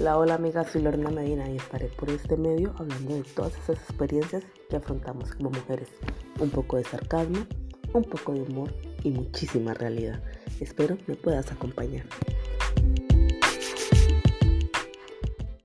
Hola, hola amiga, soy Lorena Medina y estaré por este medio hablando de todas esas experiencias que afrontamos como mujeres. Un poco de sarcasmo, un poco de humor y muchísima realidad. Espero me puedas acompañar.